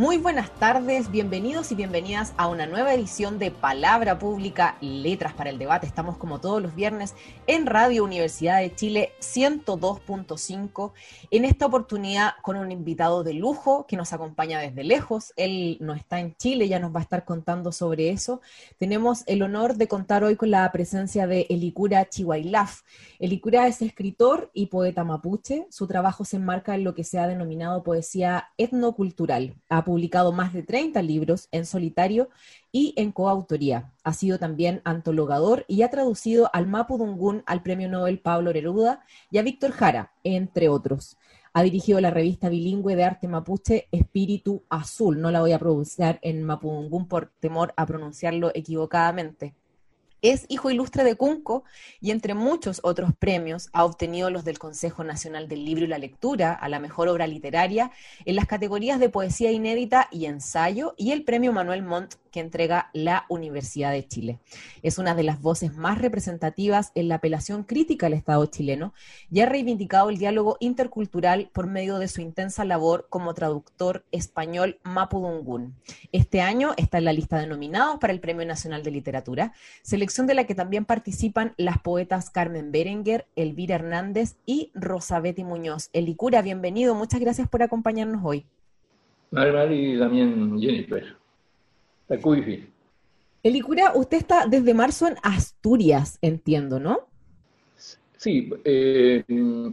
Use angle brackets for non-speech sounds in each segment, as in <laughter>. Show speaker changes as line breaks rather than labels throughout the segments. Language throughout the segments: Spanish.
Muy buenas tardes, bienvenidos y bienvenidas a una nueva edición de Palabra Pública, Letras para el Debate. Estamos como todos los viernes en Radio Universidad de Chile 102.5. En esta oportunidad con un invitado de lujo que nos acompaña desde lejos. Él no está en Chile, ya nos va a estar contando sobre eso. Tenemos el honor de contar hoy con la presencia de Elicura Chihuailaf. Elicura es escritor y poeta mapuche. Su trabajo se enmarca en lo que se ha denominado poesía etnocultural publicado más de 30 libros en solitario y en coautoría. Ha sido también antologador y ha traducido al Mapudungún al Premio Nobel Pablo Neruda y a Víctor Jara, entre otros. Ha dirigido la revista bilingüe de arte mapuche Espíritu Azul. No la voy a pronunciar en Mapudungún por temor a pronunciarlo equivocadamente. Es hijo ilustre de Cunco y entre muchos otros premios ha obtenido los del Consejo Nacional del Libro y la Lectura a la mejor obra literaria en las categorías de poesía inédita y ensayo y el premio Manuel Montt que entrega la Universidad de Chile. Es una de las voces más representativas en la apelación crítica al Estado chileno y ha reivindicado el diálogo intercultural por medio de su intensa labor como traductor español mapudungún. Este año está en la lista de nominados para el Premio Nacional de Literatura, selección de la que también participan las poetas Carmen Berenguer, Elvira Hernández y Rosabeti Muñoz. Elicura, bienvenido, muchas gracias por acompañarnos hoy.
y también Jennifer.
Elicura, usted está desde marzo en Asturias, entiendo, ¿no?
Sí, eh,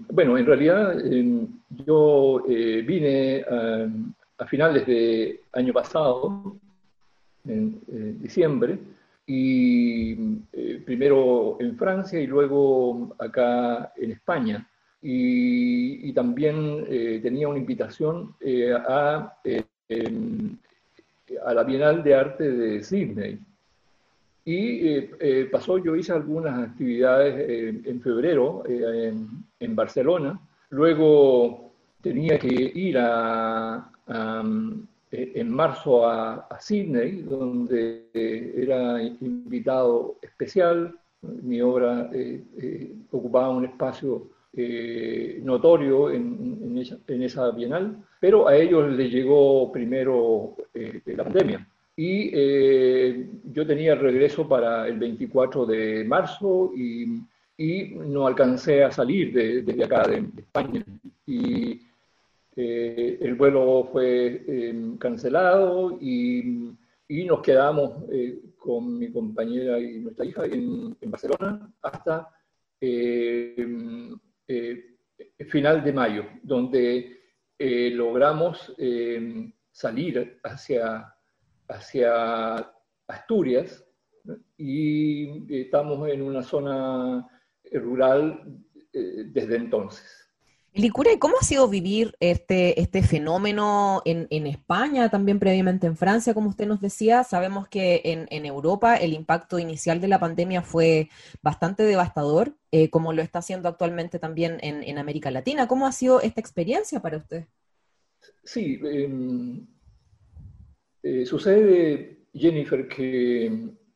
bueno, en realidad eh, yo eh, vine a, finales de año pasado, en diciembre, y primero en Francia y luego acá en España. Y, y también tenía una invitación a a la Bienal de Arte de Sydney. Y eh, eh, pasó, yo hice algunas actividades eh, en febrero en, Barcelona. Luego tenía que ir a, en marzo a, a, Sydney, donde era invitado especial. Mi obra ocupaba un espacio notorio en, en esa bienal pero a ellos les llegó primero eh, la pandemia. Y eh, yo tenía el regreso para el 24 de marzo y, y no alcancé a salir de, desde acá, de, España. Y eh, el vuelo fue cancelado y, y, nos quedamos con mi compañera y nuestra hija en, en Barcelona hasta final de mayo, donde eh, logramos eh, salir hacia, hacia Asturias y estamos en una zona rural eh, desde entonces.
Licura, ¿y cómo ha sido vivir este, este fenómeno en, España, también previamente en Francia, como usted nos decía? Sabemos que en, Europa el impacto inicial de la pandemia fue bastante devastador, eh, como lo está haciendo actualmente también en, América Latina. ¿Cómo ha sido esta experiencia para usted?
Sí, em, eh, sucede, Jennifer, que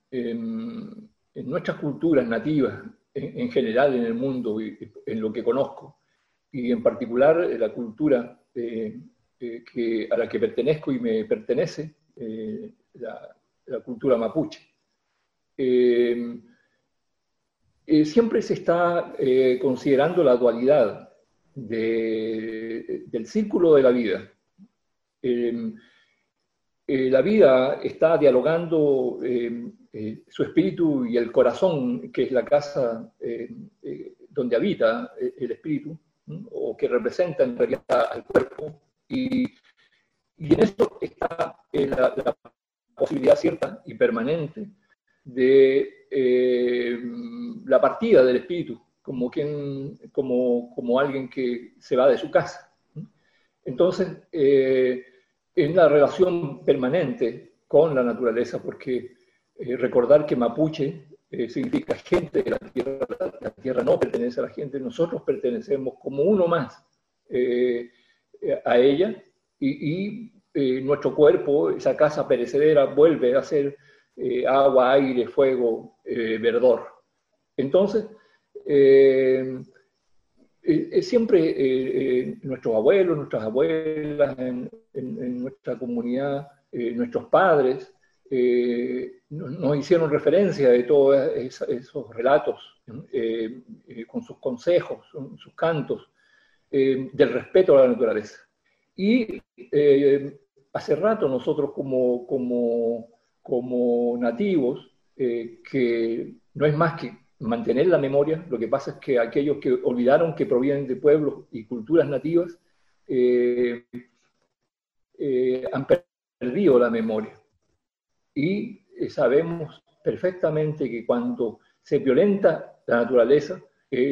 em, en nuestras culturas nativas, en, en general en el mundo en lo que conozco, y en particular eh, la cultura eh, eh, a la que pertenezco y me pertenece, la, cultura mapuche. siempre se está considerando la dualidad del círculo de la vida. la vida está dialogando su espíritu y el corazón, que es la casa donde habita el espíritu, o que representa en realidad al cuerpo. Y, en esto está eh, la, posibilidad cierta y permanente de eh, la partida del espíritu, como, quien, como, como alguien que se va de su casa. Entonces, eh, en la relación permanente con la naturaleza, porque recordar que Mapuche significa gente de la tierra, la tierra no pertenece a la gente, nosotros pertenecemos como uno más a ella y, nuestro cuerpo, esa casa perecedera, vuelve a ser agua, aire, fuego, verdor. Entonces, eh, siempre eh, eh, nuestros abuelos, nuestras abuelas, en, nuestra comunidad, nuestros padres, nos, hicieron referencia de todos esos relatos, con sus consejos, sus cantos, del respeto a la naturaleza. Y hace rato nosotros como, como, como nativos, que no es más que mantener la memoria. Lo que pasa es que aquellos que olvidaron que provienen de pueblos y culturas nativas eh, eh, han perdido la memoria. Y eh, sabemos perfectamente que cuando se violenta la naturaleza,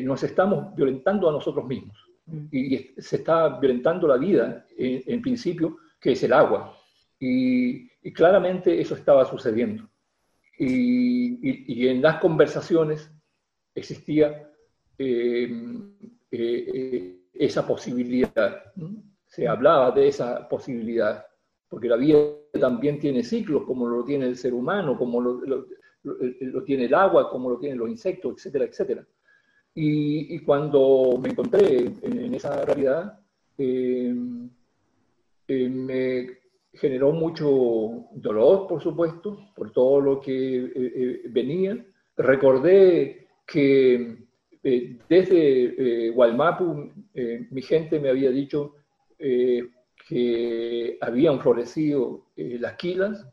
nos estamos violentando a nosotros mismos. Mm. Y se está violentando la vida, en, principio, que es el agua. y claramente eso estaba sucediendo. Y, y, en las conversaciones existía eh, eh, eh, esa posibilidad. Se hablaba de esa posibilidad, porque la vida también tiene ciclos, como lo tiene el ser humano, como lo, tiene el agua, como lo tienen los insectos, etcétera, etcétera. Y, cuando me encontré en, esa realidad, me generó mucho dolor, por supuesto, por todo lo que venía. Recordé que eh, desde eh, Gualmapu eh, mi gente me había dicho que habían florecido las quilas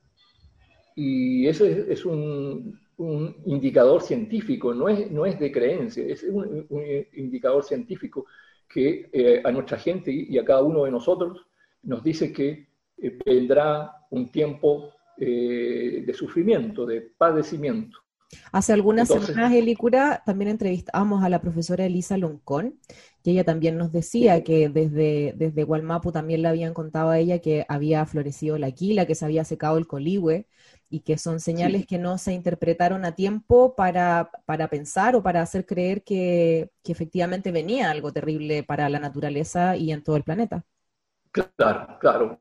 y ese es, un, indicador científico, no es, no es de creencia, es un, indicador científico que a nuestra gente y a cada uno de nosotros nos dice que vendrá un tiempo de sufrimiento, de padecimiento.
Hace algunas semanas, Elicura, también entrevistamos a la profesora Elisa Loncón, y ella también nos decía que desde, desde Gualmapu también le habían contado a ella que había florecido la quila, que se había secado el coligüe, y que son señales que no se interpretaron a tiempo para, para pensar o para hacer creer que, que, efectivamente venía algo terrible para la naturaleza y en todo el planeta.
Claro, claro.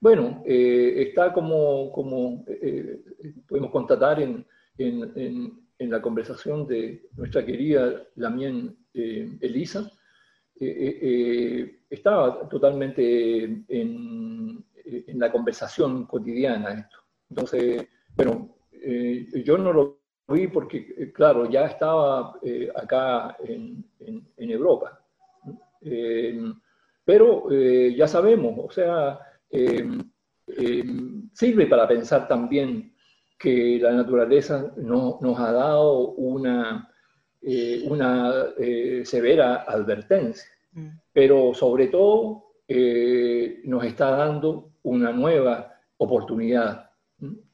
Bueno, eh, está como, como eh, eh, podemos constatar en en, la conversación de nuestra querida Lamien eh, Elisa, eh, eh, estaba totalmente en, la conversación cotidiana esto. Entonces, bueno, yo no lo vi porque, claro, ya estaba acá en, en Europa. pero ya sabemos, o sea, sirve para pensar también que la naturaleza no, nos ha dado una, eh, una eh, severa advertencia, mm. pero sobre todo eh, nos está dando una nueva oportunidad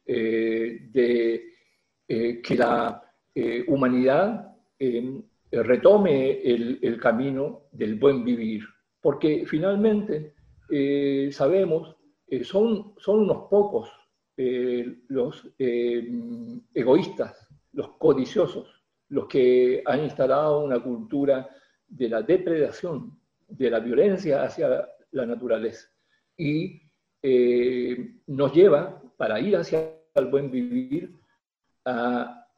de que la humanidad retome el, el, camino del buen vivir, porque finalmente sabemos, son, son unos pocos eh, los eh, egoístas, los codiciosos, los que han instalado una cultura de la depredación, de la violencia hacia la naturaleza. Y eh, nos lleva, para ir hacia el buen vivir, a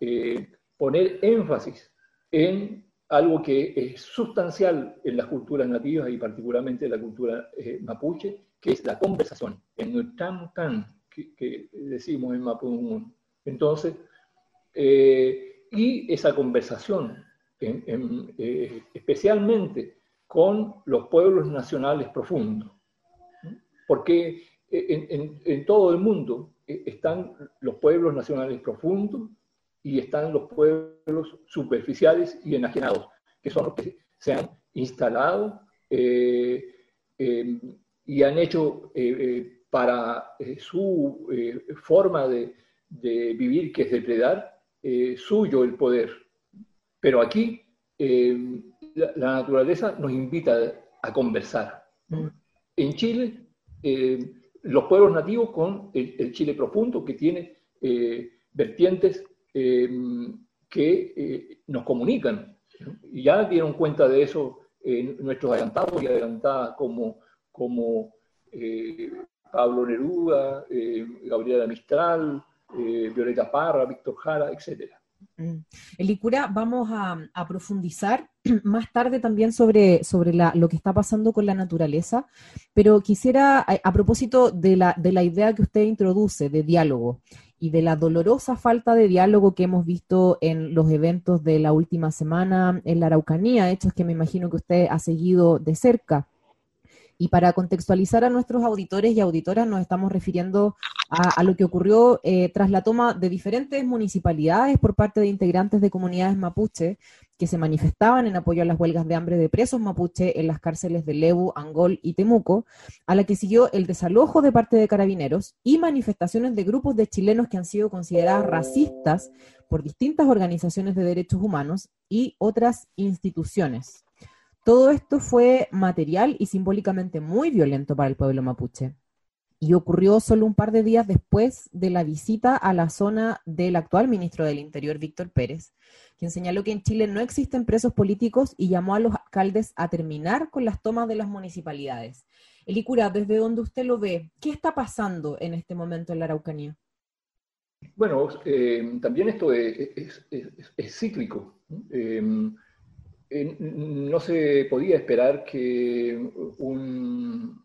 poner énfasis en algo que es sustancial en las culturas nativas y particularmente en la cultura mapuche, que es la conversación. En que, decimos en Mapudungun. Entonces, eh, y esa conversación, eh, especialmente con los pueblos nacionales profundos, porque en, todo el mundo eh, están los pueblos nacionales profundos y están los pueblos superficiales y enajenados, que son los que se han instalado y han hecho para eh, su eh, forma de, vivir, que es depredar, eh, suyo el poder. Pero aquí la, naturaleza nos invita a conversar. Mm. En Chile, los pueblos nativos con el, Chile profundo, que tiene vertientes que nos comunican. Y ya dieron cuenta de eso nuestros adelantados y adelantadas como, como Pablo Neruda, Gabriela Mistral, Violeta Parra, Víctor Jara, etcétera.
Mm. Elicura, vamos a, profundizar <clears throat> más tarde también sobre, sobre lo que está pasando con la naturaleza, pero quisiera, a, propósito de la, de la idea que usted introduce de diálogo y de la dolorosa falta de diálogo que hemos visto en los eventos de la última semana en la Araucanía, hechos que me imagino que usted ha seguido de cerca. Y para contextualizar a nuestros auditores y auditoras, nos estamos refiriendo a, lo que ocurrió eh, tras la toma de diferentes municipalidades por parte de integrantes de comunidades mapuche que se manifestaban en apoyo a las huelgas de hambre de presos mapuche en las cárceles de Lebu, Angol y Temuco, a la que siguió el desalojo de parte de carabineros y manifestaciones de grupos de chilenos que han sido consideradas racistas por distintas organizaciones de derechos humanos y otras instituciones. Todo esto fue material y simbólicamente muy violento para el pueblo mapuche. Y ocurrió solo un par de días después de la visita a la zona del actual ministro del Interior, Víctor Pérez, quien señaló que en Chile no existen presos políticos y llamó a los alcaldes a terminar con las tomas de las municipalidades. Elicura, desde donde usted lo ve, ¿qué está pasando en este momento en la Araucanía?
Bueno, eh, también esto es, cíclico. Eh, no se podía esperar que un,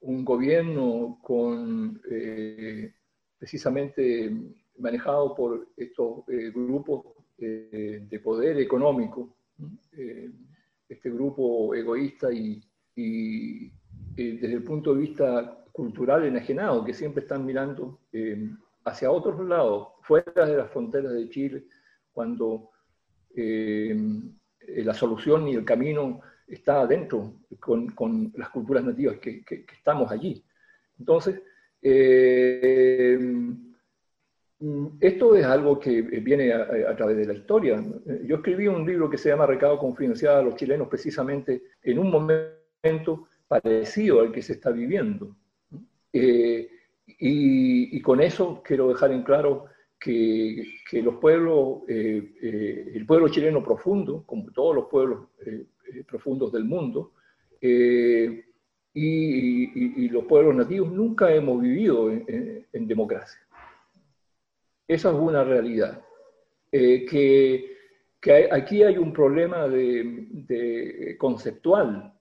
gobierno con eh, precisamente manejado por estos eh, grupos eh, de poder económico, este grupo egoísta y, desde el punto de vista cultural enajenado, que siempre están mirando hacia otros lados, fuera de las fronteras de Chile, cuando eh, la solución y el camino está adentro con, las culturas nativas que, estamos allí. Entonces, eh, esto es algo que viene a, través de la historia. Yo escribí un libro que se llama Recado Confidencial a los chilenos precisamente en un momento parecido al que se está viviendo. Eh, y, y, con eso quiero dejar en claro que, los pueblos, eh, eh, el pueblo chileno profundo, como todos los pueblos eh, profundos del mundo, y, los pueblos nativos nunca hemos vivido en, democracia. Esa es una realidad. que, aquí hay un problema de, conceptual,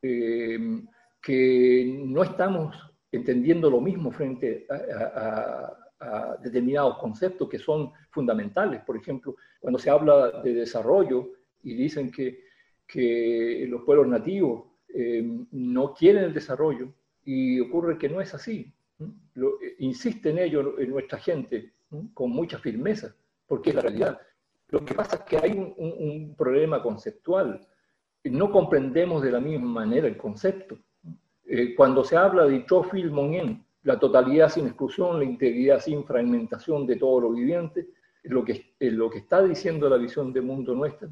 que no estamos entendiendo lo mismo frente a determinados conceptos que son fundamentales. Por ejemplo, cuando se habla de desarrollo y dicen que, que los pueblos nativos eh, no quieren el desarrollo y ocurre que no es así. Lo, eh, insiste en ello en nuestra gente con mucha firmeza, porque es la realidad. Lo que pasa es que hay un, problema conceptual. No comprendemos de la misma manera el concepto. Eh, cuando se habla de Chofil Monien, la totalidad sin exclusión, la integridad sin fragmentación de todo lo viviente. Lo que, lo que está diciendo la visión de mundo nuestra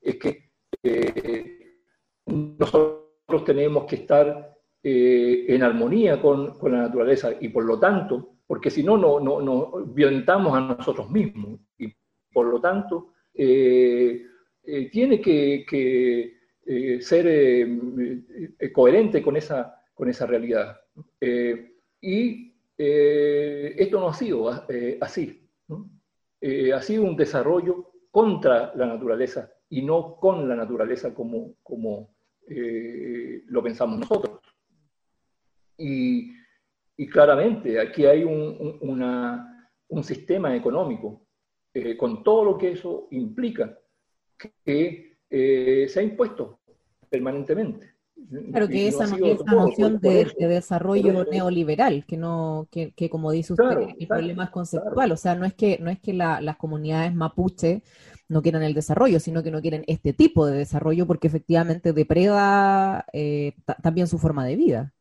es que eh, nosotros tenemos que estar eh, en armonía con, con, la naturaleza y por lo tanto, porque si no, no, no, violentamos a nosotros mismos y por lo tanto eh, tiene que, que ser coherente con esa, con esa realidad. Y eh, esto no ha sido eh, así. Eh, ha sido un desarrollo contra la naturaleza y no con la naturaleza como, lo pensamos nosotros. Y, claramente aquí hay un sistema económico con todo lo que eso implica que se ha impuesto permanentemente.
Claro que esa, no, esa noción de, desarrollo neoliberal, que no, que, como dice usted, el problema es conceptual, o sea, no es que, no es que las comunidades mapuche no quieran el desarrollo, sino que no quieren este tipo de desarrollo porque efectivamente depreda eh, también su forma de vida.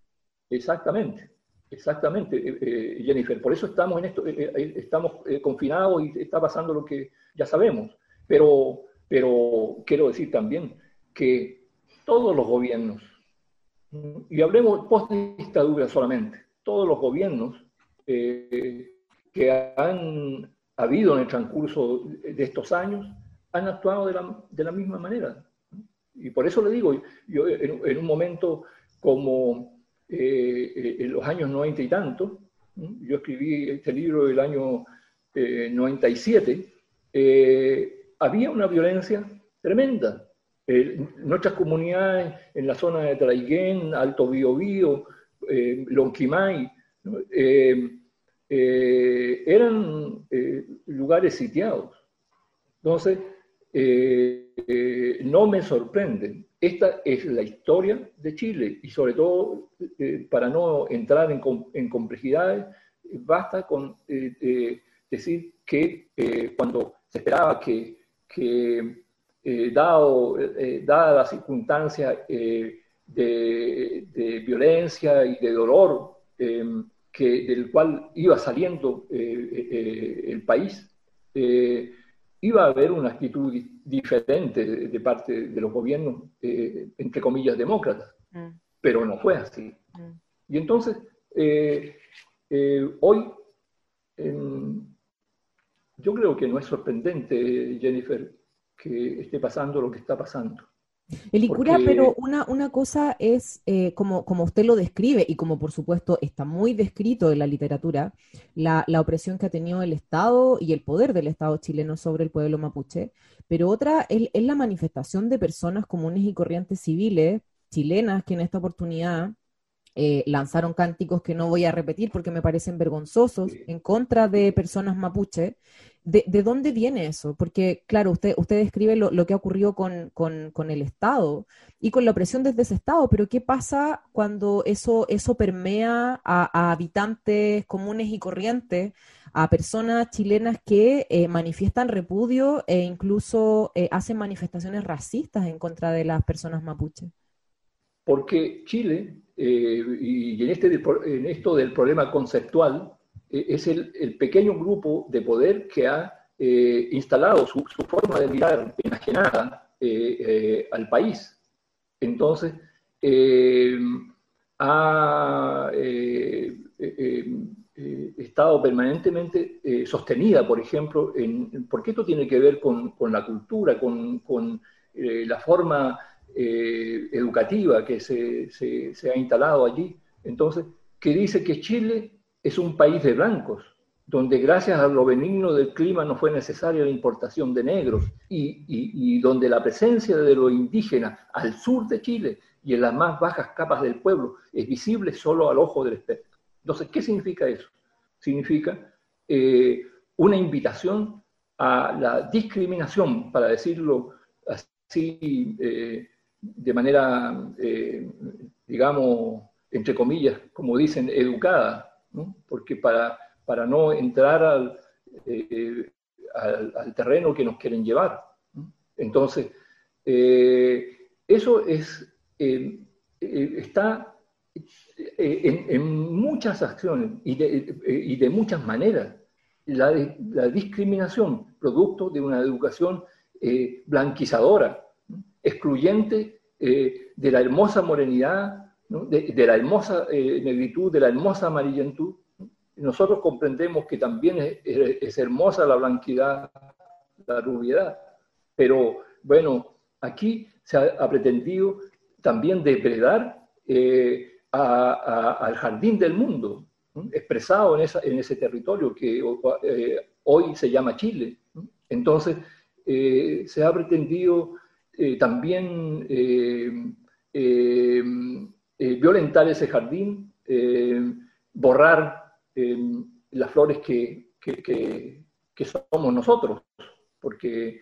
Exactamente, exactamente, eh, eh, Jennifer. Por eso estamos en esto, estamos confinados y está pasando lo que ya sabemos. Pero, pero quiero decir también que todos los gobiernos, y hablemos post-dictadura solamente, todos los gobiernos eh, que han habido en el transcurso de estos años han actuado de la, de la misma manera. Y por eso le digo, yo en, un momento como eh, en los años 90 y tanto, yo escribí este libro el año 97, eh, había una violencia tremenda. Nuestras comunidades en la zona de Traiguén, Alto Biobío, eh, Lonquimay, eh, eran lugares sitiados. Entonces, no me sorprenden. Esta es la historia de Chile y sobre todo, para no entrar en, en complejidades, basta con decir que cuando se esperaba que, eh, dado, eh, dada la circunstancia eh, de, violencia y de dolor em, que, del cual iba saliendo el país, iba a haber una actitud diferente de, parte de los gobiernos, entre comillas, demócratas. Mm. Pero no fue así. Mm. Y entonces, hoy, em, yo creo que no es sorprendente, Jennifer, que esté pasando lo que está pasando.
Elicura, pero una, una cosa es, eh, como, como usted lo describe, y como por supuesto está muy descrito en la literatura, la, la, opresión que ha tenido el Estado y el poder del Estado chileno sobre el pueblo mapuche, pero otra es, es la manifestación de personas comunes y corrientes civiles chilenas que en esta oportunidad eh, lanzaron cánticos que no voy a repetir porque me parecen vergonzosos en contra de personas mapuche. ¿De, dónde viene eso? Porque, claro, usted, usted describe lo, que ha ocurrido con, con, el Estado y con la opresión desde ese Estado, pero ¿qué pasa cuando eso, eso permea a, habitantes comunes y corrientes, a personas chilenas que eh, manifiestan repudio e incluso eh, hacen manifestaciones racistas en contra de las personas mapuche?
Porque Chile eh, y en, este, en esto del problema conceptual, es el, pequeño grupo de poder que ha eh, instalado su, forma de mirar enajenada al país. Entonces, ha estado permanentemente sostenida, por ejemplo, en, porque esto tiene que ver con, con la cultura, con, con la forma eh, educativa que se, se, ha instalado allí. Entonces, que dice que Chile es un país de blancos, donde gracias a lo benigno del clima no fue necesaria la importación de negros y, donde la presencia de los indígenas al sur de Chile y en las más bajas capas del pueblo es visible solo al ojo del experto. Entonces, ¿qué significa eso? Significa eh, una invitación a la discriminación, para decirlo así, eh, de manera, eh, digamos, entre comillas, como dicen, educada, porque para, para no entrar eh, al, al, terreno que nos quieren llevar. Entonces, eh, eso es, está en, muchas acciones y de, y de muchas maneras. La, la, discriminación, producto de una educación blanquizadora, excluyente eh, de la hermosa morenidad, de, la hermosa eh, negritud, de la hermosa amarillentud. Nosotros comprendemos que también es, hermosa la blanquidad, la rubiedad, pero bueno, aquí se ha, pretendido también depredar eh, al jardín del mundo, expresado en, en, ese territorio que hoy se llama Chile. Entonces, se ha pretendido eh, también eh, eh, violentar ese jardín, borrar las flores que, que, somos nosotros, porque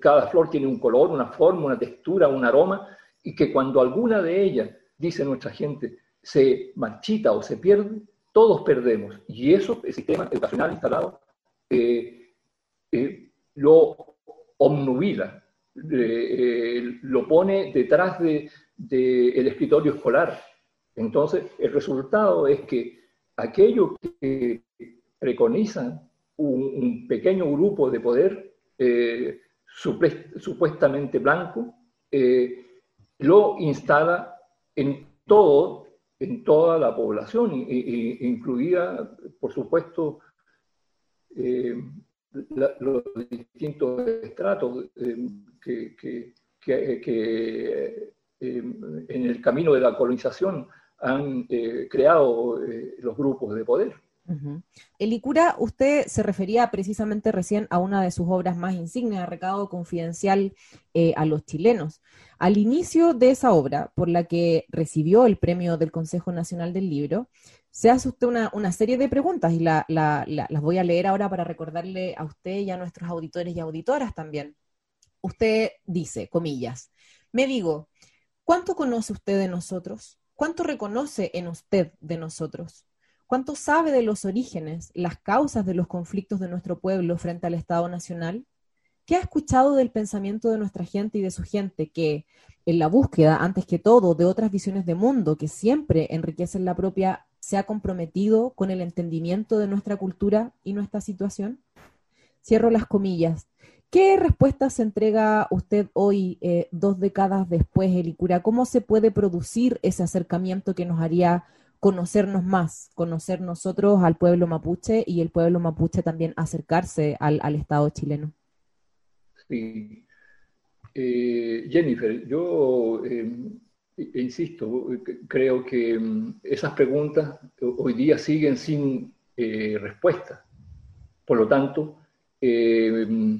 cada flor tiene un color, una forma, una textura, un aroma, y que cuando alguna de ellas, dice nuestra gente, se marchita o se pierde, todos perdemos. Y eso, el sistema educacional instalado, lo omnubila, eh, lo pone detrás del de, escritorio escolar. Entonces, el resultado es que aquello que preconizan un, pequeño grupo de poder eh, supuestamente blanco, eh, lo instala en todo, en toda la población, incluida, por supuesto, los distintos estratos que en el camino de la colonización han creado los grupos de poder.
El Icura, usted se refería precisamente recién a una de sus obras más insignes, Recado Confidencial eh, a los chilenos. Al inicio de esa obra, por la que recibió el premio del Consejo Nacional del Libro, se hace usted una, serie de preguntas y las voy a leer ahora para recordarle a usted y a nuestros auditores y auditoras también. Usted dice, comillas, me digo, ¿cuánto conoce usted de nosotros? ¿Cuánto reconoce en usted de nosotros? ¿Cuánto sabe de los orígenes, las causas de los conflictos de nuestro pueblo frente al Estado Nacional? ¿Qué ha escuchado del pensamiento de nuestra gente y de su gente que, en la búsqueda, antes que todo, de otras visiones de mundo que siempre enriquecen la propia, se ha comprometido con el entendimiento de nuestra cultura y nuestra situación? Cierro las comillas. ¿Qué respuesta se entrega usted hoy, eh, dos décadas después, Elicura? ¿Cómo se puede producir ese acercamiento que nos haría conocernos más, conocer nosotros al pueblo mapuche y el pueblo mapuche también acercarse al, Estado chileno.
Sí. Eh, Jennifer, yo eh, insisto, creo que mm, esas preguntas hoy día siguen sin respuesta. Por lo tanto, mm,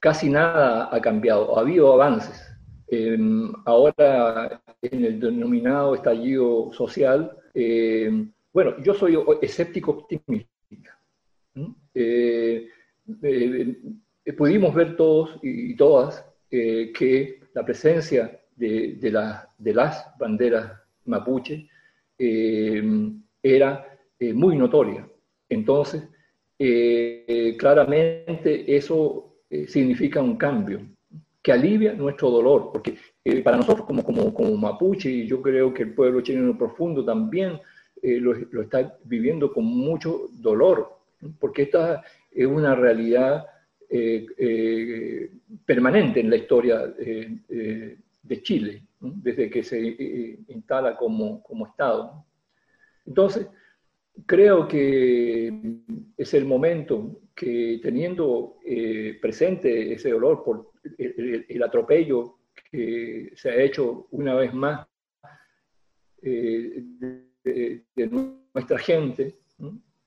casi nada ha cambiado, ha habido avances Em, ahora, en el denominado estallido social, em, bueno, yo soy escéptico optimista. Eh, eh, pudimos ver todos y, todas eh, que la presencia de, las banderas mapuche em, era muy notoria. Entonces, claramente eso significa un cambio que alivia nuestro dolor, porque eh, para nosotros como, como, como, mapuche, y yo creo que el pueblo chileno profundo también eh, lo, lo, está viviendo con mucho dolor, porque esta es una realidad eh, permanente en la historia de Chile, desde que se instala como, como Estado. Entonces, creo que es el momento que teniendo presente ese dolor por el, atropello que se ha hecho una vez más eh, de, nuestra gente,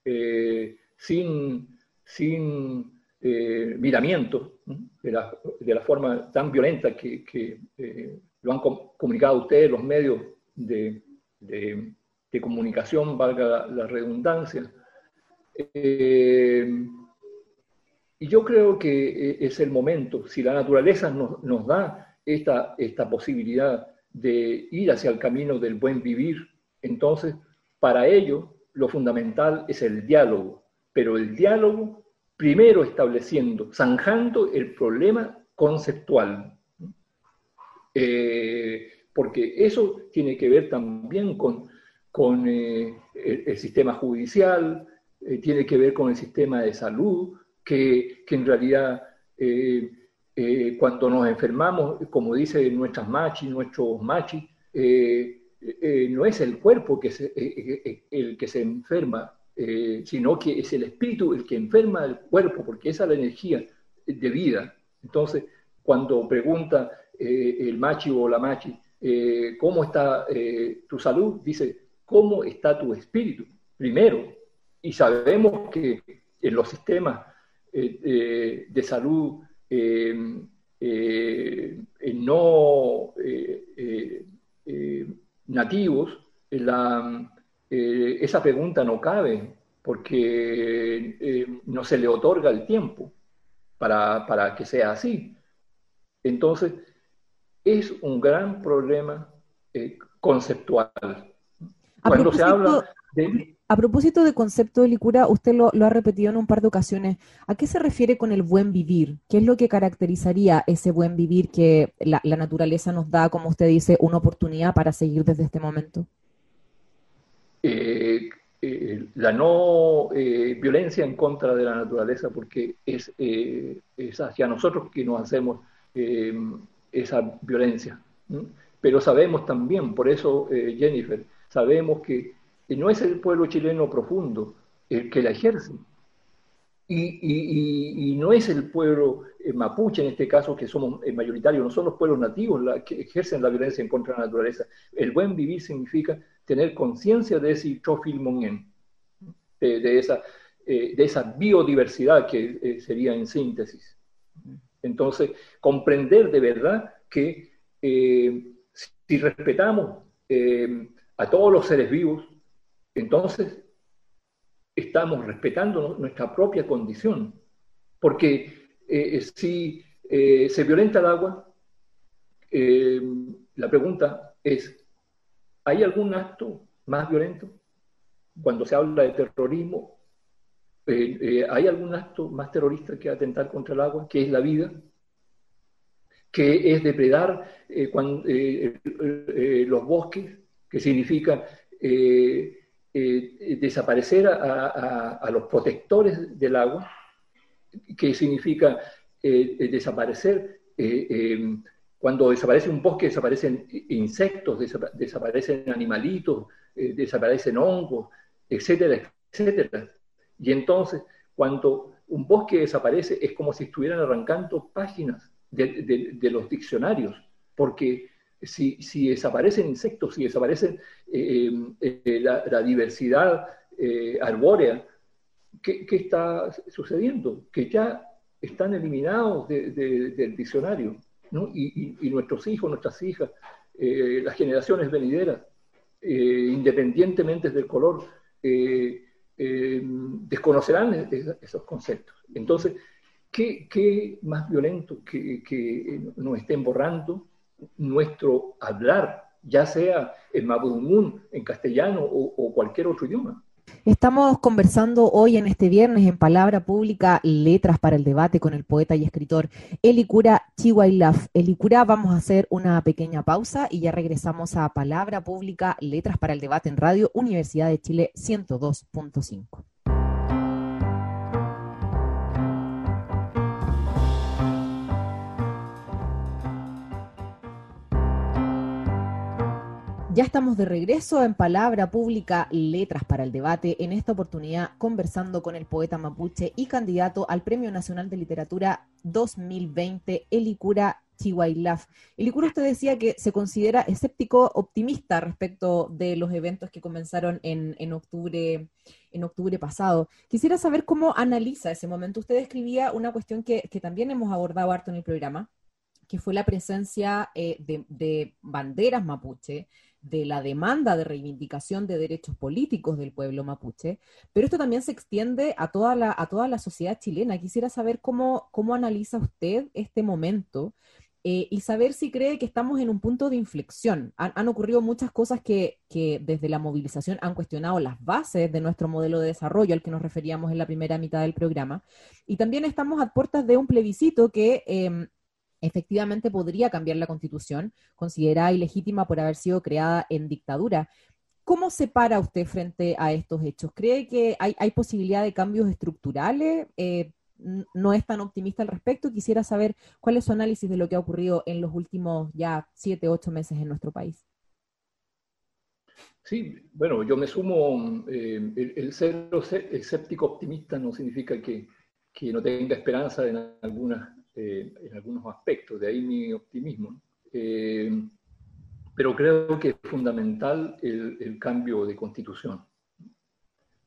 eh, sin, sin eh, miramiento, de la, de, la, forma tan violenta que, que lo han comunicado ustedes, los medios de, de, comunicación, valga la, redundancia. Y yo creo que eh, es el momento, si la naturaleza nos, da esta, esta posibilidad de ir hacia el camino del buen vivir, entonces para ello lo fundamental es el diálogo, pero el diálogo primero estableciendo, zanjando el problema conceptual. Eh, porque eso tiene que ver también con, con eh, el, sistema judicial, tiene que ver con el sistema de salud, que, en realidad eh, eh, cuando nos enfermamos, como dicen nuestras machis, nuestros machis, eh, no es el cuerpo que el que se enferma, sino que es el espíritu el que enferma el cuerpo, porque esa es la energía de vida. Entonces, cuando pregunta el machi o la machi, ¿cómo está tu salud? Dice, ¿cómo está tu espíritu? Primero. Y sabemos que en los sistemas eh, eh, de salud eh, no nativos, esa pregunta no cabe porque no se le otorga el tiempo para, que sea así. Entonces, es un gran problema conceptual.
Cuando se habla de a propósito de concepto de licura, usted lo, ha repetido en un par de ocasiones. ¿A qué se refiere con el buen vivir? ¿Qué es lo que caracterizaría ese buen vivir que la, naturaleza nos da, como usted dice, una oportunidad para seguir desde este momento?
Eh, eh, la no eh, violencia en contra de la naturaleza, porque es, es hacia nosotros que nos hacemos esa violencia. Pero sabemos también, por eso, Jennifer, sabemos que y no es el pueblo chileno profundo el que la ejerce. Y, no es el pueblo eh, mapuche, en este caso, que somos mayoritarios, no son los pueblos nativos que ejercen la violencia en contra de la naturaleza. El buen vivir significa tener conciencia de ese chofilmongen, de, de, esa, de esa biodiversidad que sería en síntesis. Entonces, comprender de verdad que si respetamos a todos los seres vivos, entonces estamos respetando nuestra propia condición. Porque eh, si eh, se violenta el agua, eh, la pregunta es, ¿hay algún acto más violento? Cuando se habla de terrorismo, ¿hay algún acto más terrorista que atentar contra el agua, que es la vida? que es depredar los bosques, que significa desaparecer a, los protectores del agua, que significa eh, eh, desaparecer, cuando desaparece un bosque desaparecen insectos, desaparecen animalitos, desaparecen hongos, etcétera, etcétera. Y entonces, cuando un bosque desaparece, es como si estuvieran arrancando páginas de los diccionarios, porque si, desaparecen insectos, si desaparecen eh, eh, eh, la, diversidad arbórea, ¿qué, está sucediendo? Que ya están eliminados del diccionario, y, nuestros hijos, nuestras hijas, las generaciones venideras, independientemente del color, desconocerán esos conceptos. Entonces, ¿qué, más violento que nos estén borrando? Nuestro hablar, ya sea en mapudungún, en castellano o, cualquier otro idioma.
Estamos conversando hoy en este viernes en Palabra Pública Letras para el Debate con el poeta y escritor Elicura Chihuailaf. Elicura, vamos a hacer una pequeña pausa y ya regresamos a Palabra Pública Letras para el Debate en Radio Universidad de Chile 102.5. Ya estamos de regreso en Palabra Pública, Letras para el Debate, en esta oportunidad conversando con el poeta mapuche y candidato al Premio Nacional de Literatura 2020, Elicura Chihuailaf. Elicura, usted decía que se considera escéptico optimista respecto de los eventos que comenzaron en, octubre, pasado. Quisiera saber cómo analiza ese momento. Usted describía una cuestión que, también hemos abordado harto en el programa, que fue la presencia eh, de banderas mapuche, de la demanda de reivindicación de derechos políticos del pueblo mapuche, pero esto también se extiende a toda la, a toda la sociedad chilena. Quisiera saber cómo, cómo analiza usted este momento eh, y saber si cree que estamos en un punto de inflexión. Han, ocurrido muchas cosas que, que, desde la movilización han cuestionado las bases de nuestro modelo de desarrollo al que nos referíamos en la primera mitad del programa. Y también estamos a puertas de un plebiscito que... Em, efectivamente podría cambiar la constitución, considerada ilegítima por haber sido creada en dictadura. ¿Cómo se para usted frente a estos hechos? ¿Cree que hay, posibilidad de cambios estructurales? Eh, no es tan optimista al respecto. Quisiera saber cuál es su análisis de lo que ha ocurrido en los últimos ya siete, ocho meses en nuestro país.
Sí, bueno, yo me sumo, eh, el, ser escéptico optimista no significa que, que no tenga esperanza en algunas eh, en algunos aspectos, de ahí mi optimismo. Eh, pero creo que es fundamental el, cambio de constitución,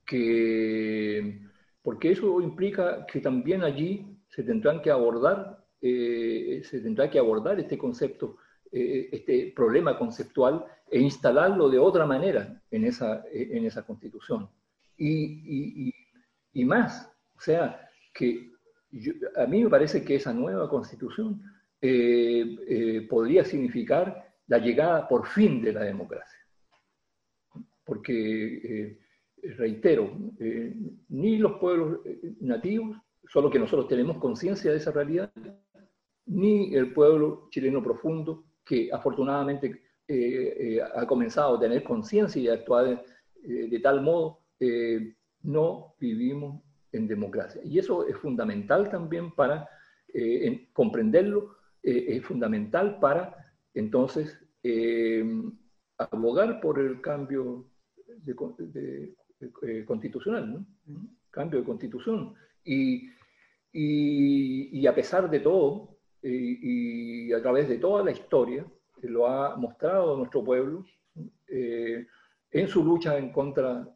que, porque eso implica que también allí se tendrán que abordar, eh, se tendrá que abordar este concepto, este problema conceptual e instalarlo de otra manera en esa, en esa constitución. Y, y, y más, o sea, que a mí me parece que esa nueva constitución eh, eh, podría significar la llegada por fin de la democracia. Porque, eh, reitero, ni los pueblos nativos, solo que nosotros tenemos conciencia de esa realidad, ni el pueblo chileno profundo, que afortunadamente ha comenzado a tener conciencia y a actuar de tal modo, no vivimos en democracia. Y eso es fundamental también para eh, comprenderlo, eh, es fundamental para entonces eh, abogar por el cambio de, constitucional, cambio de constitución. Y, a pesar de todo, y, a través de toda la historia, lo ha mostrado nuestro pueblo, en su lucha en contra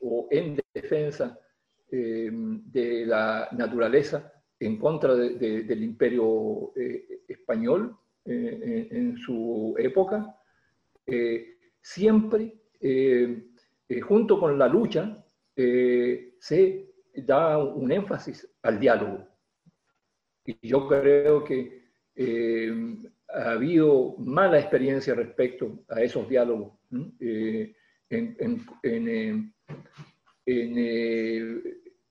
o en defensa eh, de la naturaleza, en contra del imperio español en, su época, siempre, junto con la lucha, se da un énfasis al diálogo. Y yo creo que ha habido mala experiencia respecto a esos diálogos eh, en, eh,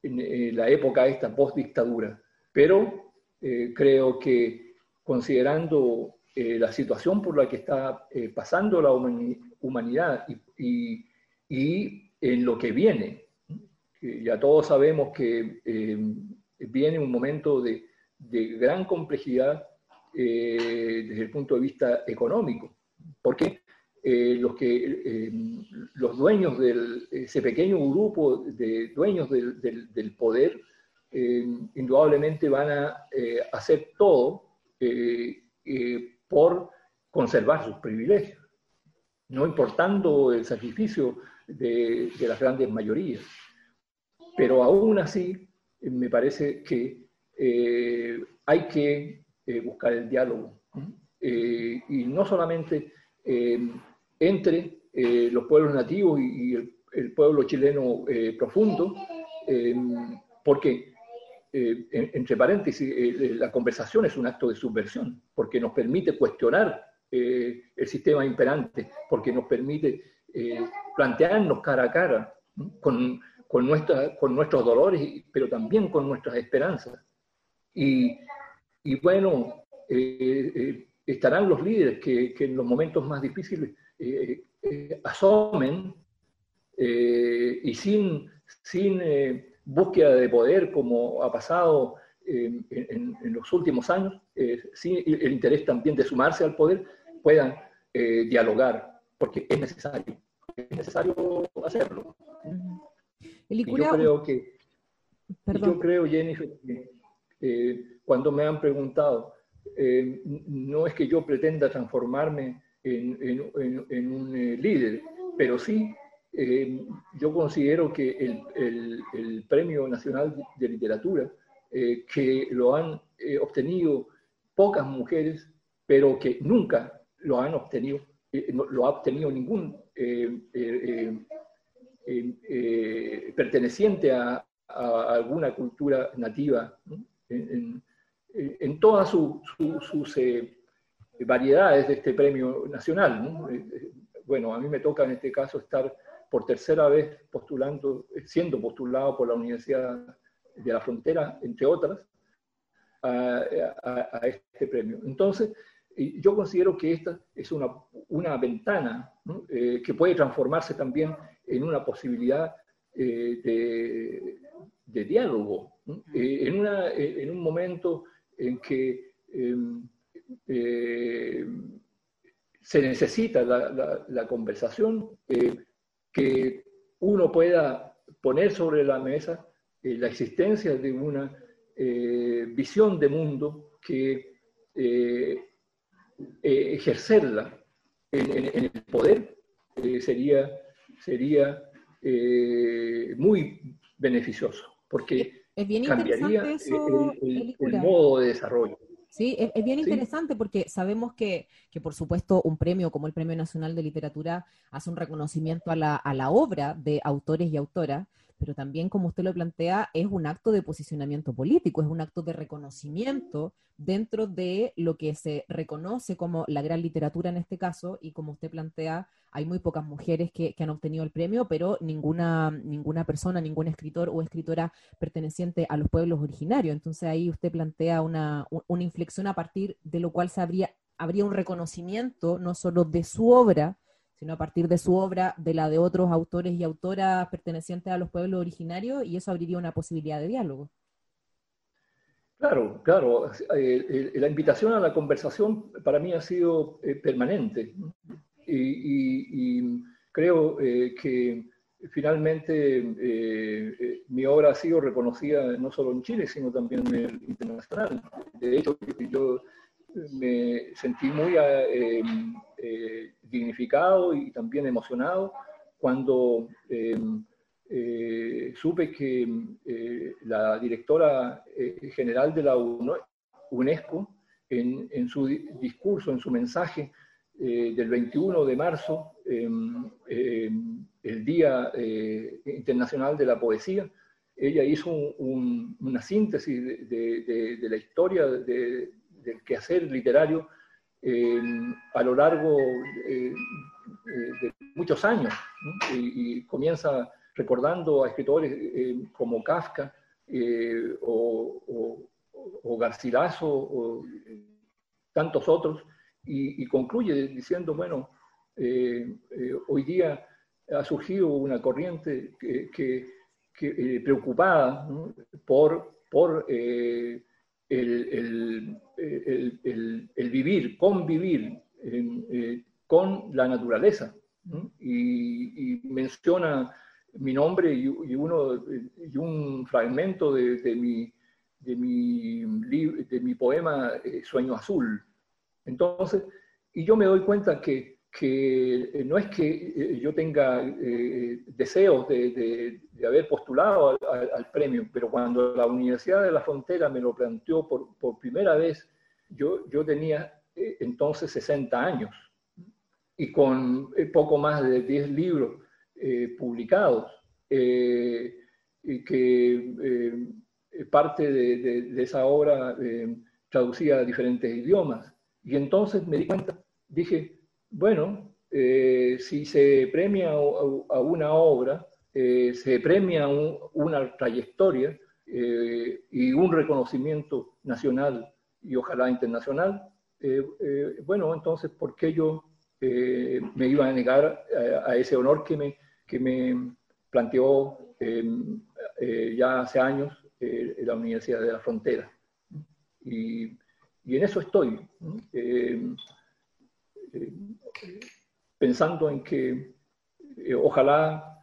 eh, la época esta post-dictadura. Pero creo que considerando la situación por la que está pasando la humanidad y, en lo que viene, ya todos sabemos que viene un momento de, de gran complejidad eh, desde el punto de vista económico, porque eh, los, que, eh, los dueños de ese pequeño grupo de dueños del, del, poder indudablemente van a hacer todo por conservar sus privilegios, no importando el sacrificio de, las grandes mayorías. Pero aún así, me parece que hay que eh, buscar el diálogo. Eh, y no solamente eh, entre los pueblos nativos y, el, pueblo chileno profundo, porque, entre paréntesis, la conversación es un acto de subversión, porque nos permite cuestionar el sistema imperante, porque nos permite plantearnos cara a cara con, con, con nuestros dolores, pero también con nuestras esperanzas. Y bueno, eh, eh, estarán los líderes que, en los momentos más difíciles eh, asomen y sin, sin búsqueda de poder como ha pasado en, los últimos años, sin el interés también de sumarse al poder, puedan dialogar, porque es necesario, es necesario hacerlo. y yo creo que, yo creo, Jennifer, que cuando me han preguntado, eh, no es que yo pretenda transformarme en, un eh, líder, pero sí eh, yo considero que el, Premio Nacional de Literatura, que lo han obtenido pocas mujeres, pero que nunca lo han obtenido, lo ha obtenido ningún perteneciente a, alguna cultura nativa en, en todas sus eh, variedades de este premio nacional. Eh, eh, bueno, a mí me toca en este caso estar por tercera vez postulando, siendo postulado por la Universidad de la Frontera, entre otras, a, este premio. Entonces, yo considero que esta es una, una ventana que puede transformarse también en una posibilidad de, de, diálogo. en, una, en un momento en que em, eh, se necesita la, conversación, eh, que uno pueda poner sobre la mesa eh, la existencia de una visión de mundo que ejercerla en, el poder sería, sería muy beneficioso, porque
es bien cambiaría eso,
el, modo de desarrollo.
Sí, es, bien interesante porque sabemos que, que, por supuesto, un premio como el Premio Nacional de Literatura hace un reconocimiento a la, a la obra de autores y autoras, pero también, como usted lo plantea, es un acto de posicionamiento político, es un acto de reconocimiento dentro de lo que se reconoce como la gran literatura en este caso, y como usted plantea, hay muy pocas mujeres que, han obtenido el premio, pero ninguna, ninguna persona, ningún escritor o escritora perteneciente a los pueblos originarios. Entonces ahí usted plantea una, una inflexión a partir de lo cual se habría, habría un reconocimiento no solo de su obra, sino a partir de su obra, de la de otros autores y autoras pertenecientes a los pueblos originarios, y eso abriría una posibilidad de diálogo.
Claro, claro. Eh, eh, la invitación a la conversación para mí ha sido eh, permanente y, creo que finalmente mi obra ha sido reconocida no solo en Chile, sino también en el internacional. De hecho, yo me sentí muy dignificado y también emocionado cuando supe que la directora general de la UNESCO, en, en su discurso, en su mensaje, eh, del 21 de marzo, em, em, el Día eh, Internacional de la Poesía, ella hizo una síntesis de, la historia del quehacer literario em, a lo largo eh, de muchos años, y, comienza recordando a escritores como Kafka o, o Garcilaso o tantos otros, y, concluye diciendo, bueno, eh, eh, hoy día ha surgido una corriente que, eh, preocupada por, por el, vivir, convivir con la naturaleza. Y, menciona mi nombre y, uno, y un fragmento de, mi, de, mi, de mi poema Sueño Azul. Entonces, y yo me doy cuenta que, que eh, no es que eh, yo tenga eh, deseos de, haber postulado al, premio, pero cuando la Universidad de la Frontera me lo planteó por, por primera vez, yo, yo tenía entonces 60 años y con poco más de 10 libros publicados, y que parte de, de, esa obra traducía a diferentes idiomas. Y entonces me di cuenta, dije, bueno, eh, si se premia a, una obra, eh, se premia una trayectoria eh, y un reconocimiento nacional y ojalá internacional, bueno, entonces, ¿por qué yo me iba a negar a, ese honor que me, que me planteó ya hace años la Universidad de la Frontera? Y en eso estoy, eh, pensando en que eh, ojalá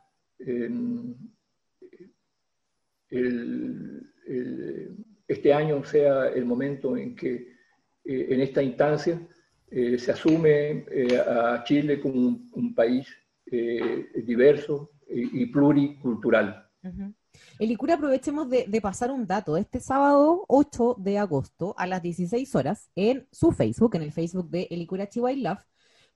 este año sea el momento en que en esta instancia se asume a Chile como un, país diverso y, pluricultural.
Elicura, aprovechemos de, pasar un dato. Este sábado 8 de agosto a las 16 horas en su Facebook, en el Facebook de Elicura Love,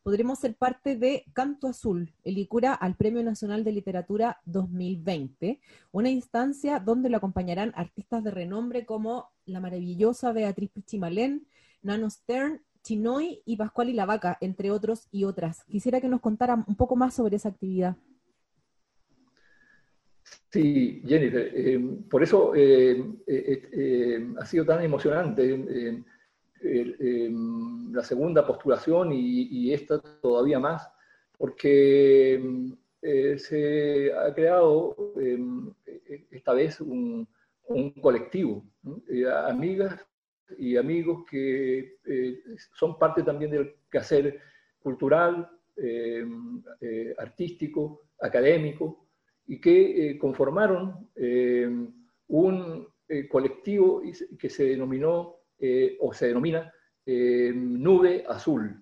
podremos ser parte de Canto Azul, Elicura al Premio Nacional de Literatura 2020, una instancia donde lo acompañarán artistas de renombre como la maravillosa Beatriz Pichimalén, Nano Stern, Chinoy y Pascual y la Vaca, entre otros y otras. Quisiera que nos contara un poco más sobre esa actividad.
Sí, Jennifer, eh, por eso eh, eh, ha sido tan emocionante la segunda postulación y, esta todavía más, porque se ha creado esta vez un, colectivo, amigas y amigos que son parte también del quehacer cultural, artístico, académico, y que eh, conformaron eh, un eh, colectivo que se denominó o se denomina Nube Azul.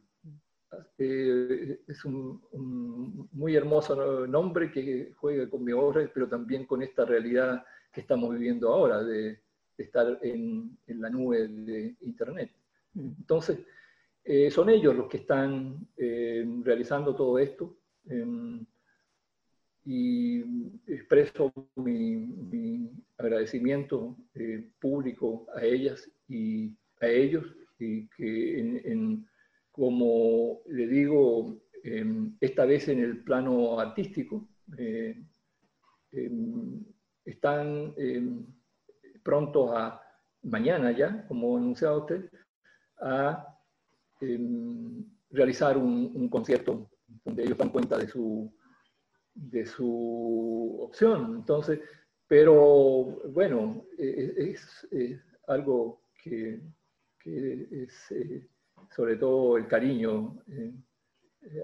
es un, muy hermoso nombre que juega con mi obra, pero también con esta realidad que estamos viviendo ahora de, estar en, la nube de Internet. Entonces, son ellos los que están realizando todo esto. Em, y expreso mi, agradecimiento eh, público a ellas y a ellos, y que como le digo, em, esta vez en el plano artístico, eh, em, están em, prontos a mañana ya, como anunciado usted, a realizar un, un concierto donde ellos dan cuenta de su de su opción. Entonces, pero bueno, e, e, es, algo que, es eh, sobre todo el cariño eh,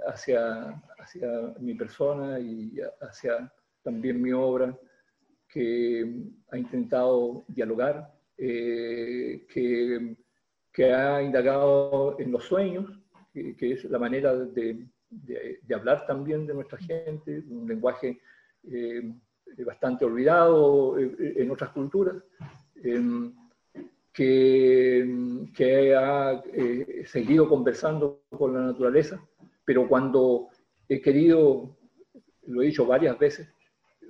hacia, hacia mi persona y hacia también mi obra, que ha intentado dialogar, eh, que, que, ha indagado en los sueños, que, es la manera de, de, hablar también de nuestra gente, un lenguaje eh, bastante olvidado eh, en otras culturas, em, que, que, ha seguido conversando con la naturaleza, pero cuando he querido, lo he dicho varias veces,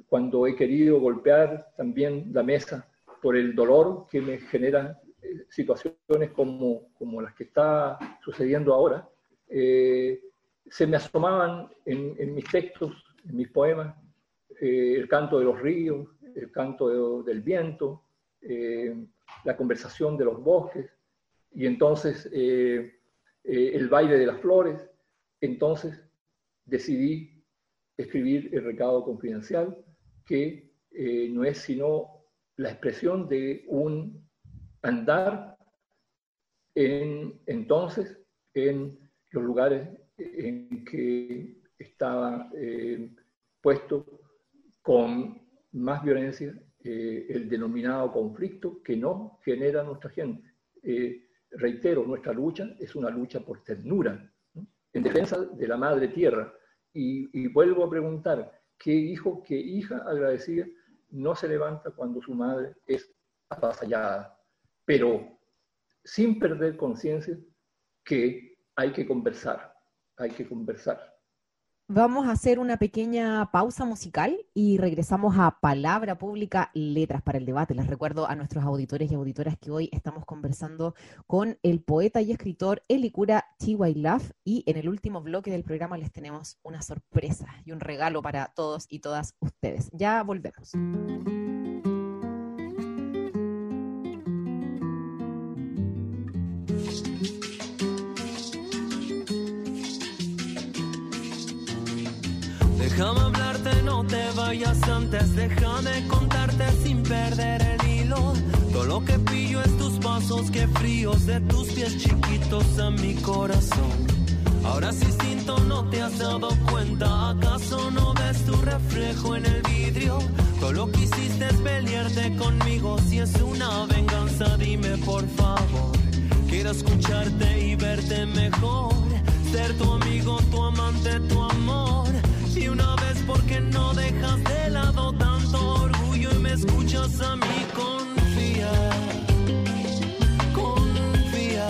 cuando he querido golpear también la mesa por el dolor que me genera eh, situaciones como, como, las que está sucediendo ahora, eh, se me asomaban en, mis textos, en mis poemas, eh, el canto de los ríos, el canto del viento, la conversación de los bosques, y entonces el baile de las flores. Entonces decidí escribir el recado confidencial, que no es sino la expresión de un andar en, entonces en los lugares en que estaba eh, puesto con más violencia eh, el denominado conflicto que no genera nuestra gente. Eh, reitero, nuestra lucha es una lucha por ternura, en defensa de la madre tierra. Y, y vuelvo a preguntar, ¿qué hijo, qué hija agradecida no se levanta cuando su madre es avasallada, pero sin perder conciencia que hay que conversar, hay que conversar.
Vamos a hacer una pequeña pausa musical y regresamos a Palabra Pública, Letras para el Debate. Les recuerdo a nuestros auditores y auditoras que hoy estamos conversando con el poeta y escritor Elikura Chihuailaf y en el último bloque del programa les tenemos una sorpresa y un regalo para todos y todas ustedes. Ya volvemos.
Déjame hablarte, no te vayas antes, déjame contarte sin perder el hilo. Todo lo que pillo es tus pasos, que fríos de tus pies chiquitos a mi corazón. Ahora sí siento, no te has dado cuenta, ¿acaso no ves tu reflejo en el vidrio? Todo lo que hiciste es pelearte conmigo, si es una venganza dime por favor. Quiero escucharte y verte mejor, ser tu amigo, tu amante, tu amor y una vez porque no dejas de lado tanto orgullo y me escuchas a mí confía, confía.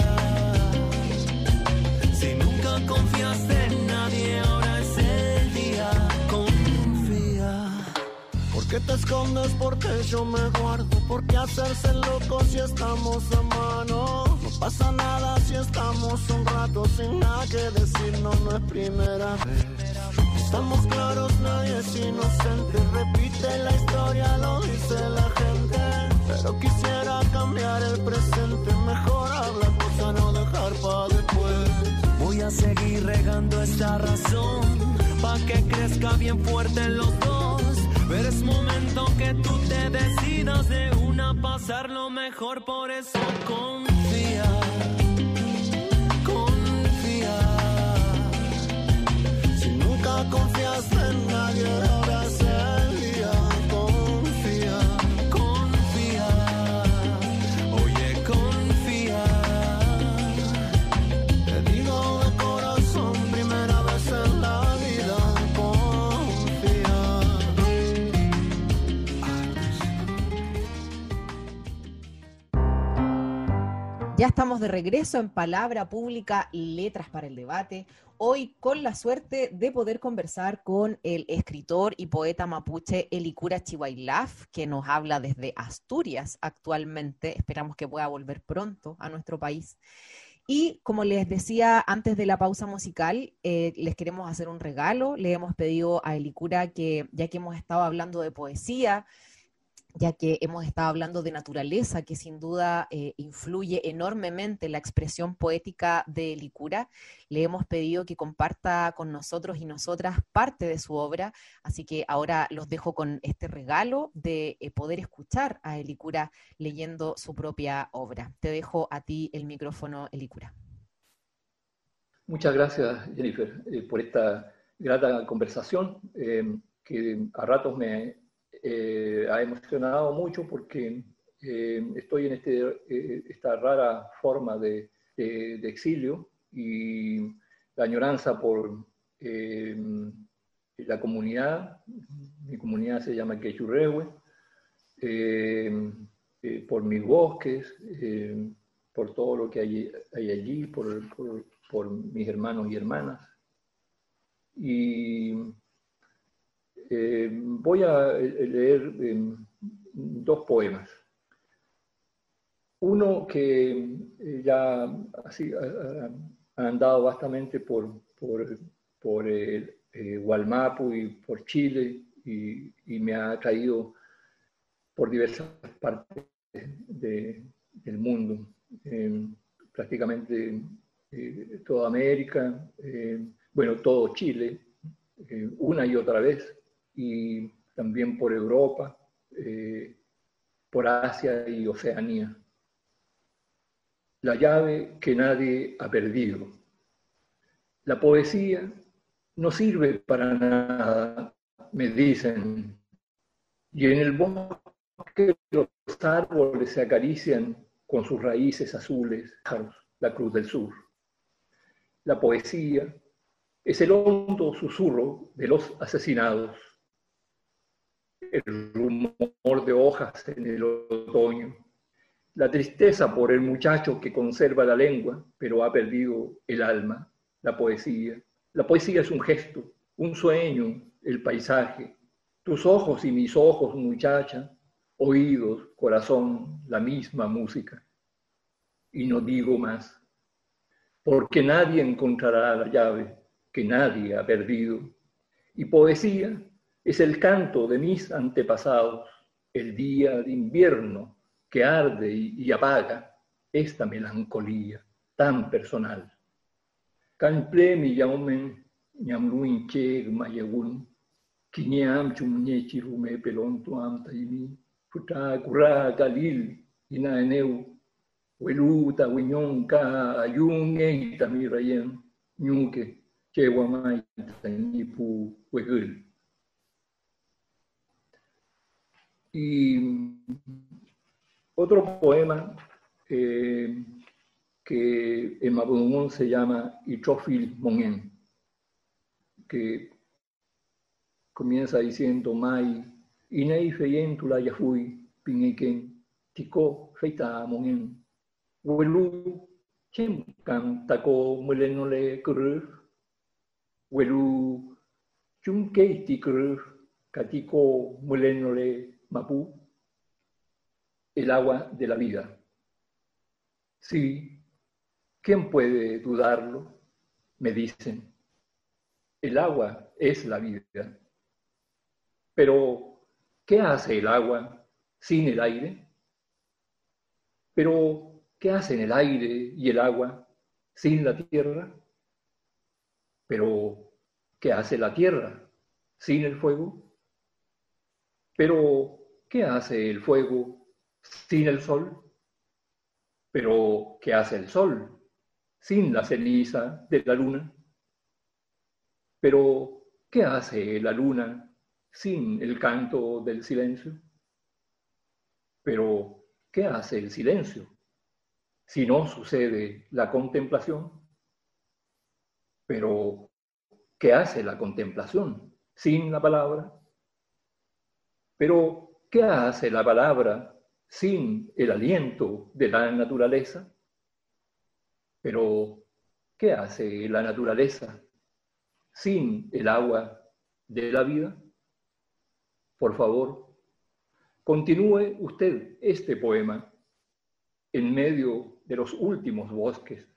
Si nunca confiaste en nadie, ahora es el día, confía. ¿Por qué te escondes? Porque yo me guardo. ¿Por qué hacerse loco si estamos a mano? No pasa nada si estamos un rato sin nada que decir, no, no es primera vez. Estamos claros, nadie es inocente. Repite la historia, lo dice la gente. Pero quisiera cambiar el presente. Mejor hablar, cosa no dejar para después. Voy a seguir regando esta razón. Pa' que crezca bien fuerte los dos. Pero es momento que tú te decidas de una pasar lo mejor, por eso confía. Confiaste en nadie, ahora es el día. Confía, confía, oye, confía. Te digo de corazón, primera vez en la vida, confía.
Ya estamos de regreso en Palabra Pública, Letras para el Debate hoy con la suerte de poder conversar con el escritor y poeta mapuche Elikura Chihuailaf, que nos habla desde Asturias actualmente. Esperamos que pueda volver pronto a nuestro país. Y como les decía antes de la pausa musical, eh, les queremos hacer un regalo. Le hemos pedido a Elikura que, ya que hemos estado hablando de poesía, ya que hemos estado hablando de naturaleza, que sin duda eh, influye enormemente en la expresión poética de Licura, le hemos pedido que comparta con nosotros y nosotras parte de su obra, así que ahora los dejo con este regalo de eh, poder escuchar a Elicura leyendo su propia obra. Te dejo a ti el micrófono, Elicura.
Muchas gracias, Jennifer, eh, por esta grata conversación. que a ratos me eh, ha emocionado mucho porque eh, estoy en este, esta rara forma de, de, exilio y la añoranza por la comunidad, mi comunidad se llama Quechurrehue, por mis bosques, por todo lo que hay, hay allí, por, por, por, mis hermanos y hermanas. Y eh, voy a leer eh, dos poemas. Uno que eh, ya ha, andado bastante por, por, por Gualmapu y por Chile y, me ha traído por diversas partes de, del mundo prácticamente eh, toda América, eh, bueno, todo Chile, eh, una y otra vez, y también por Europa, por Asia y Oceanía. La llave que nadie ha perdido. La poesía no sirve para nada, me dicen, y en el bosque los árboles se acarician con sus raíces azules, la cruz del sur. La poesía es el hondo susurro de los asesinados, el rumor de hojas en el otoño, la tristeza por el muchacho que conserva la lengua, pero ha perdido el alma, la poesía. La poesía es un gesto, un sueño, el paisaje. Tus ojos y mis ojos, muchacha, oídos, corazón, la misma música. Y no digo más, porque nadie encontrará la llave que nadie ha perdido. Y poesía es el canto de mis antepasados, el día de invierno que arde y, apaga esta melancolía tan personal. Canple mi yaumen ñamluin cheg mayegun, kiñam chumñechirume pelon tuam taimi, futa kura galil ina eneu, weluta wiñonka ayunge tamirayen ñuke chewamay tañipu wegul. Y otro poema eh, que en Mapudungún se llama Itrofil Mongen, que comienza diciendo Mai, Inei feyentula yafui, pineken, tiko feita mongen, welu chim kam tako mulenole kuru, welu chumke ti kuru, katiko mulenole mapu, el agua de la vida. Sí, ¿quién puede dudarlo? Me dicen. El agua es la vida. Pero ¿Qué hace el agua sin el aire? Pero, ¿qué hacen el aire y el agua sin la tierra? Pero, ¿qué hace la tierra sin el fuego? Pero, ¿qué hace el fuego sin el sol? Pero, ¿qué hace el sol sin la ceniza de la luna? Pero, ¿qué hace la luna sin el canto del silencio. Pero, ¿qué hace el silencio si no sucede la contemplación? Pero, ¿qué hace la contemplación sin la palabra? Pero, ¿qué hace la palabra sin el aliento de la naturaleza? Pero, ¿qué hace la naturaleza sin el agua de la vida? Por favor, continúe usted este poema en medio de los últimos bosques,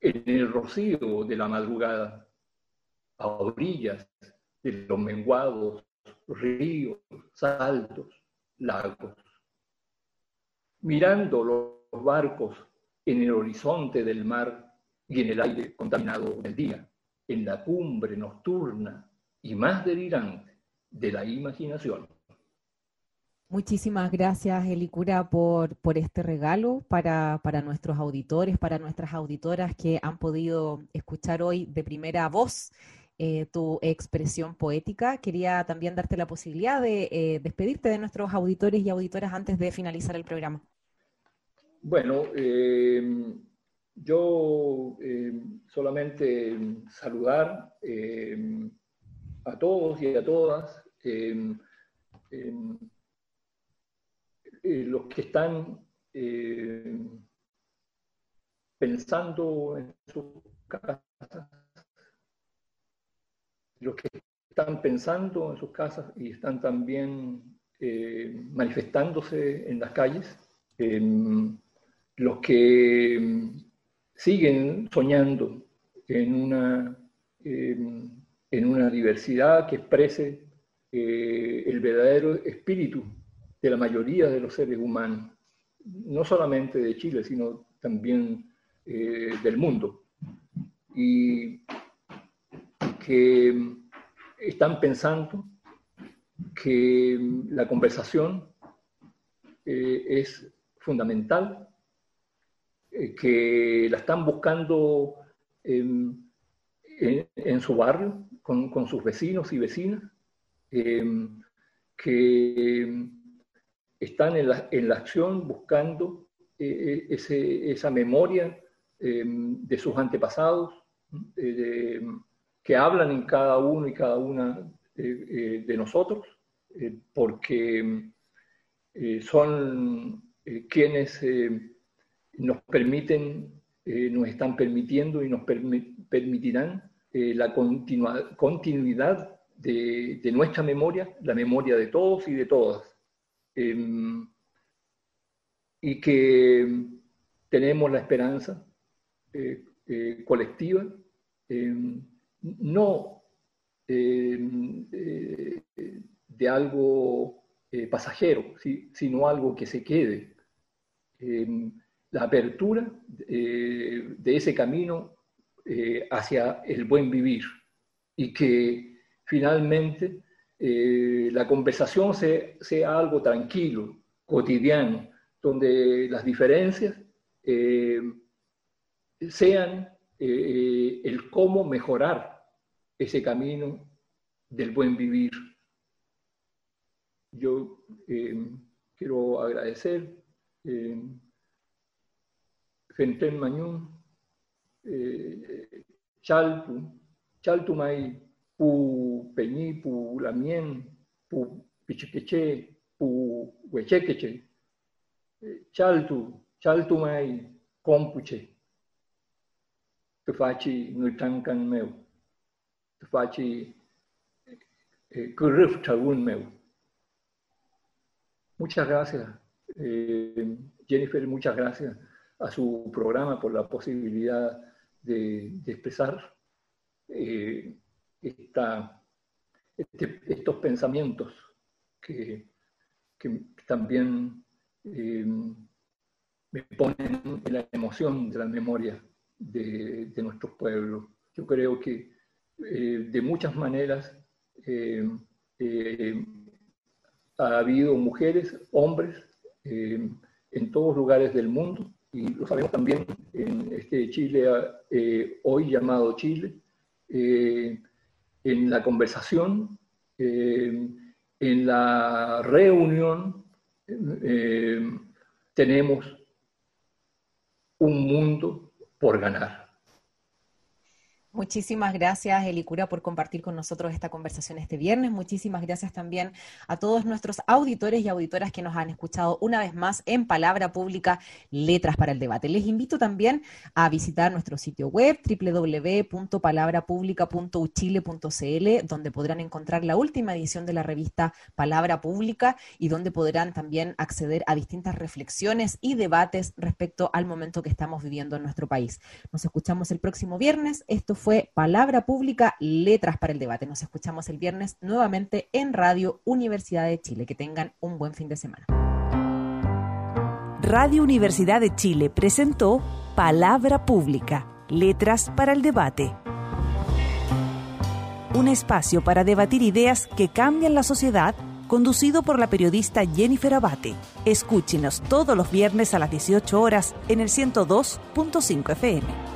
en el rocío de la madrugada, a orillas de los menguados ríos, saltos, lagos, mirando los barcos en el horizonte del mar y en el aire contaminado del día, en la cumbre nocturna y más delirante de la imaginación.
Muchísimas gracias, Elicura, por, por este regalo para, para, nuestros auditores, para nuestras auditoras que han podido escuchar hoy de primera voz eh, tu expresión poética. Quería también darte la posibilidad de eh, despedirte de nuestros auditores y auditoras antes de finalizar el programa.
Bueno, em, yo solamente saludar a todos y a todas eh, los que están pensando en sus casas, los que están pensando en sus casas y están también eh, manifestándose en las calles, em, los que em, siguen soñando en una, em, en una diversidad que exprese eh, el verdadero espíritu de la mayoría de los seres humanos, no solamente de Chile, sino también eh, del mundo. Y que están pensando que la conversación eh, es fundamental, eh, que la están buscando en, su barrio, con, sus vecinos y vecinas, que están en la, en la acción buscando ese, esa memoria Em, de sus antepasados, que hablan en cada uno y cada una eh, eh, de nosotros, eh, porque son quienes nos permiten, nos están permitiendo y nos permitirán la continuidad de, nuestra memoria, la memoria de todos y de todas. Em, y que tenemos la esperanza colectiva, eh, no de algo pasajero, sino algo que se quede. la apertura de ese camino hacia el buen vivir y que finalmente la conversación sea, algo tranquilo, cotidiano, donde las diferencias sean eh, eh, el cómo mejorar ese camino del buen vivir. Yo eh, quiero agradecer eh, Genten Mañún, Chaltu, Chaltumay, Pu Peñi, Pu Lamien, Pu Pichiqueche, Pu Huechequeche, Chaltu, Chaltumay, Compuche tu faci nuitankan meu, tu faci meu. Muchas gracias, eh, Jennifer, muchas gracias a su programa por la posibilidad de, de expresar eh, este, estos pensamientos que, también eh, me ponen en la emoción de la memoria de, nuestros pueblos. Yo creo que eh, de muchas maneras eh, eh, ha habido mujeres, hombres, en todos lugares del mundo, y lo sabemos también en este Chile, hoy llamado Chile, en la conversación, en la reunión, tenemos un mundo por ganar.
Muchísimas gracias, Elicura, por compartir con nosotros esta conversación este viernes. Muchísimas gracias también a todos nuestros auditores y auditoras que nos han escuchado una vez más en Palabra Pública, Letras para el Debate. Les invito también a visitar nuestro sitio web www.palabrapublica.uchile.cl, donde podrán encontrar la última edición de la revista Palabra Pública y donde podrán también acceder a distintas reflexiones y debates respecto al momento que estamos viviendo en nuestro país. Nos escuchamos el próximo viernes. Esto fue Palabra Pública, Letras para el Debate. Nos escuchamos el viernes nuevamente en Radio Universidad de Chile. Que tengan un buen fin de semana.
Radio Universidad de Chile presentó Palabra Pública, Letras para el Debate. Un espacio para debatir ideas que cambian la sociedad conducido por la periodista Jennifer Abate. Escúchenos todos los viernes a las 18 horas en el 102.5 FM.